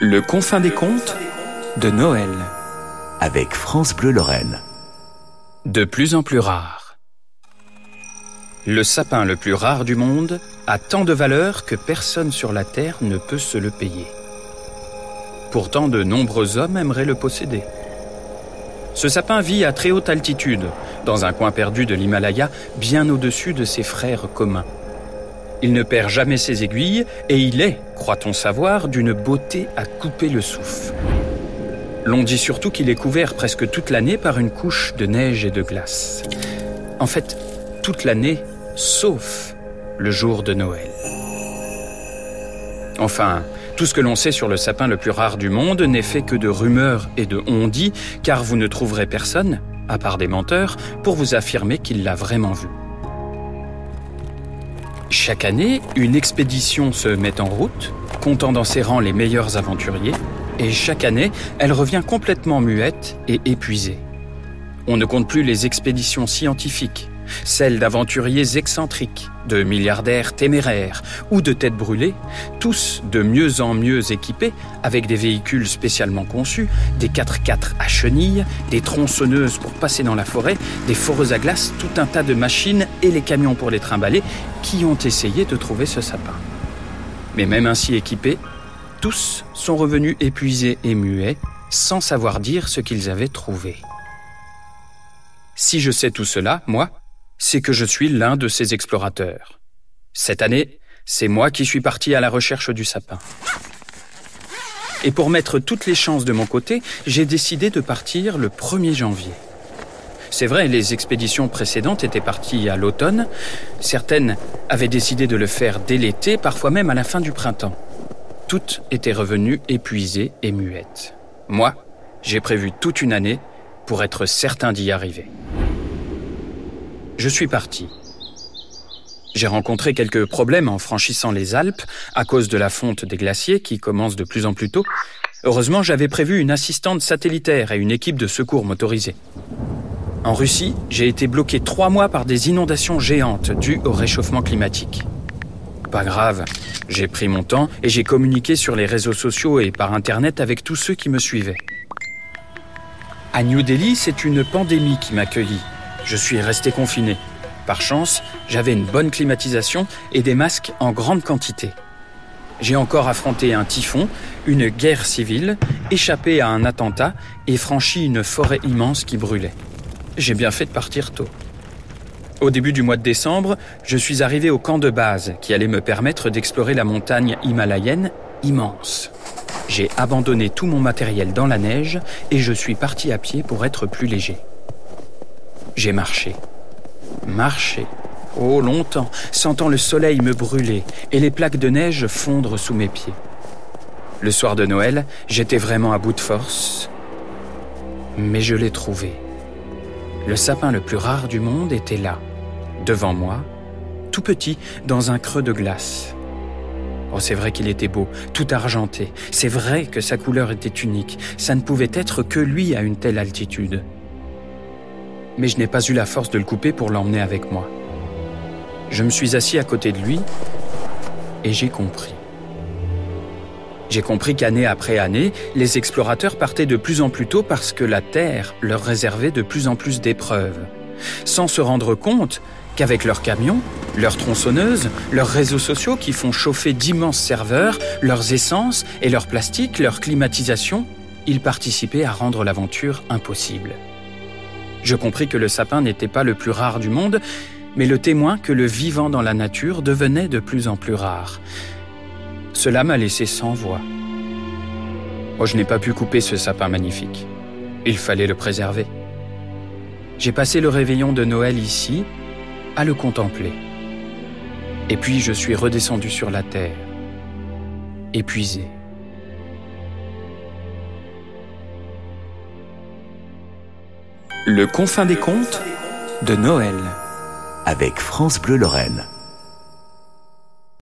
Le confin des contes de Noël. avec France Bleu Lorraine. De plus en plus rare. Le sapin le plus rare du monde a tant de valeur que personne sur la Terre ne peut se le payer. Pourtant, de nombreux hommes aimeraient le posséder. Ce sapin vit à très haute altitude, dans un coin perdu de l'Himalaya, bien au-dessus de ses frères communs. Il ne perd jamais ses aiguilles et il est, croit-on savoir, d'une beauté à couper le souffle. L'on dit surtout qu'il est couvert presque toute l'année par une couche de neige et de glace. En fait, toute l'année, sauf le jour de Noël. Enfin, tout ce que l'on sait sur le sapin le plus rare du monde n'est fait que de rumeurs et de on-dit, car vous ne trouverez personne, à part des menteurs, pour vous affirmer qu'il l'a vraiment vu. Chaque année, une expédition se met en route, comptant dans ses rangs les meilleurs aventuriers, et chaque année, elle revient complètement muette et épuisée. On ne compte plus les expéditions scientifiques, celles d'aventuriers excentriques, de milliardaires téméraires ou de têtes brûlées, tous de mieux en mieux équipés, avec des véhicules spécialement conçus, des 4x4 à chenilles, des tronçonneuses pour passer dans la forêt, des foreuses à glace, tout un tas de machines et les camions pour les trimballer, qui ont essayé de trouver ce sapin. Mais même ainsi équipés, tous sont revenus épuisés et muets, sans savoir dire ce qu'ils avaient trouvé. Si je sais tout cela, moi, c'est que je suis l'un de ces explorateurs. Cette année, c'est moi qui suis parti à la recherche du sapin. Et pour mettre toutes les chances de mon côté, j'ai décidé de partir le 1er janvier. C'est vrai, les expéditions précédentes étaient parties à l'automne, certaines avaient décidé de le faire dès l'été, parfois même à la fin du printemps. Toutes étaient revenues épuisées et muettes. Moi, j'ai prévu toute une année pour être certain d'y arriver. Je suis parti. J'ai rencontré quelques problèmes en franchissant les Alpes à cause de la fonte des glaciers qui commence de plus en plus tôt. Heureusement, j'avais prévu une assistante satellitaire et une équipe de secours motorisée. En Russie, j'ai été bloqué trois mois par des inondations géantes dues au réchauffement climatique. Pas grave, j'ai pris mon temps et j'ai communiqué sur les réseaux sociaux et par Internet avec tous ceux qui me suivaient. À New Delhi, c'est une pandémie qui m'accueillit. Je suis resté confiné. Par chance, j'avais une bonne climatisation et des masques en grande quantité. J'ai encore affronté un typhon, une guerre civile, échappé à un attentat et franchi une forêt immense qui brûlait. J'ai bien fait de partir tôt. Au début du mois de décembre, je suis arrivé au camp de base qui allait me permettre d'explorer la montagne himalayenne immense. J'ai abandonné tout mon matériel dans la neige et je suis parti à pied pour être plus léger. J'ai marché. Marché. Oh, longtemps, sentant le soleil me brûler et les plaques de neige fondre sous mes pieds. Le soir de Noël, j'étais vraiment à bout de force. Mais je l'ai trouvé. Le sapin le plus rare du monde était là, devant moi, tout petit, dans un creux de glace. Oh, c'est vrai qu'il était beau, tout argenté. C'est vrai que sa couleur était unique. Ça ne pouvait être que lui à une telle altitude. Mais je n'ai pas eu la force de le couper pour l'emmener avec moi. Je me suis assis à côté de lui et j'ai compris. J'ai compris qu'année après année, les explorateurs partaient de plus en plus tôt parce que la Terre leur réservait de plus en plus d'épreuves, sans se rendre compte qu'avec leurs camions, leurs tronçonneuses, leurs réseaux sociaux qui font chauffer d'immenses serveurs, leurs essences et leurs plastiques, leur climatisation, ils participaient à rendre l'aventure impossible. Je compris que le sapin n'était pas le plus rare du monde, mais le témoin que le vivant dans la nature devenait de plus en plus rare. Cela m'a laissé sans voix. Moi, je n'ai pas pu couper ce sapin magnifique. Il fallait le préserver. J'ai passé le réveillon de Noël ici, à le contempler. Et puis je suis redescendu sur la terre, épuisé. Le confin des contes de Noël. Avec France Bleu Lorraine.